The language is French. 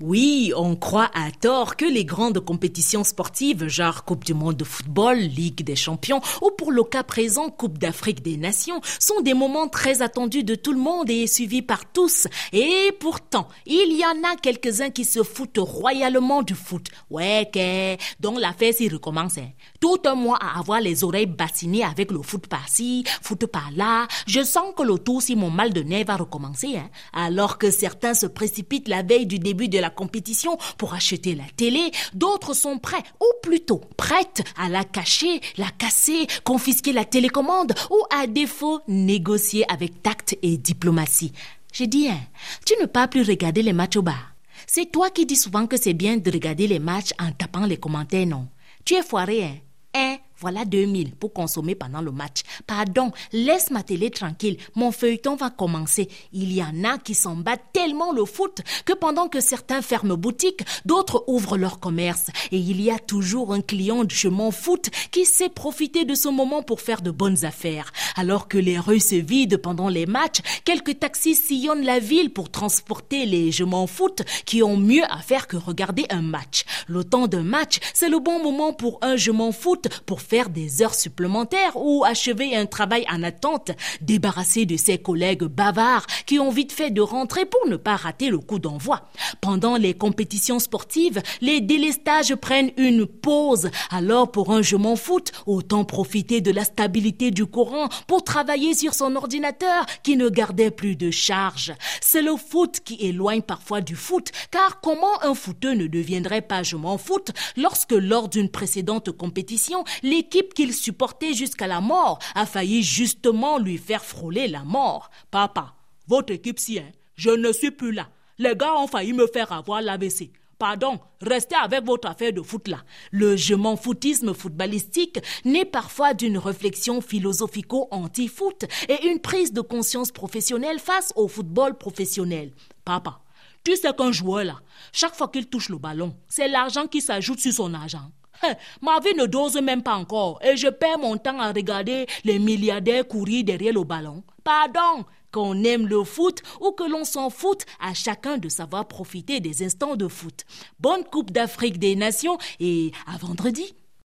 Oui, on croit à tort que les grandes compétitions sportives, genre Coupe du monde de football, Ligue des champions ou pour le cas présent Coupe d'Afrique des nations, sont des moments très attendus de tout le monde et suivis par tous. Et pourtant, il y en a quelques-uns qui se foutent royalement du foot. Ouais, que, dont la fête s'y recommence. Hein. Tout un mois à avoir les oreilles bassinées avec le foot par-ci, foot par-là. Je sens que le tout si mon mal de nez va recommencer. Hein. Alors que certains se précipitent la veille du début de la compétition pour acheter la télé, d'autres sont prêts, ou plutôt prêtes à la cacher, la casser, confisquer la télécommande, ou à défaut négocier avec tact et diplomatie. J'ai dit, hein, tu ne peux plus regarder les matchs au bar. C'est toi qui dis souvent que c'est bien de regarder les matchs en tapant les commentaires, non? Tu es foiré, hein? Voilà 2000 pour consommer pendant le match. Pardon, laisse ma télé tranquille. Mon feuilleton va commencer. Il y en a qui s'en battent tellement le foot que pendant que certains ferment boutique, d'autres ouvrent leur commerce. Et il y a toujours un client de chemin foot qui sait profiter de ce moment pour faire de bonnes affaires. Alors que les rues se vident pendant les matchs, quelques taxis sillonnent la ville pour transporter les je m'en foot qui ont mieux à faire que regarder un match. Le temps d'un match, c'est le bon moment pour un je m'en foot pour faire des heures supplémentaires ou achever un travail en attente, débarrasser de ses collègues bavards qui ont vite fait de rentrer pour ne pas rater le coup d'envoi. Pendant les compétitions sportives, les délestages prennent une pause. Alors pour un je m'en foot, autant profiter de la stabilité du courant pour travailler sur son ordinateur qui ne gardait plus de charge. C'est le foot qui éloigne parfois du foot, car comment un footeux ne deviendrait pas je m'en foot lorsque lors d'une précédente compétition, l'équipe qu'il supportait jusqu'à la mort a failli justement lui faire frôler la mort? Papa, votre équipe si, hein, je ne suis plus là. Les gars ont failli me faire avoir l'AVC. Pardon, restez avec votre affaire de foot là. Le je m'en foutisme footballistique naît parfois d'une réflexion philosophico-anti-foot et une prise de conscience professionnelle face au football professionnel. Papa, tu sais qu'un joueur là, chaque fois qu'il touche le ballon, c'est l'argent qui s'ajoute sur son argent. Ma vie ne dose même pas encore et je perds mon temps à regarder les milliardaires courir derrière le ballon. Pardon, qu'on aime le foot ou que l'on s'en foute, à chacun de savoir profiter des instants de foot. Bonne Coupe d'Afrique des Nations et à vendredi.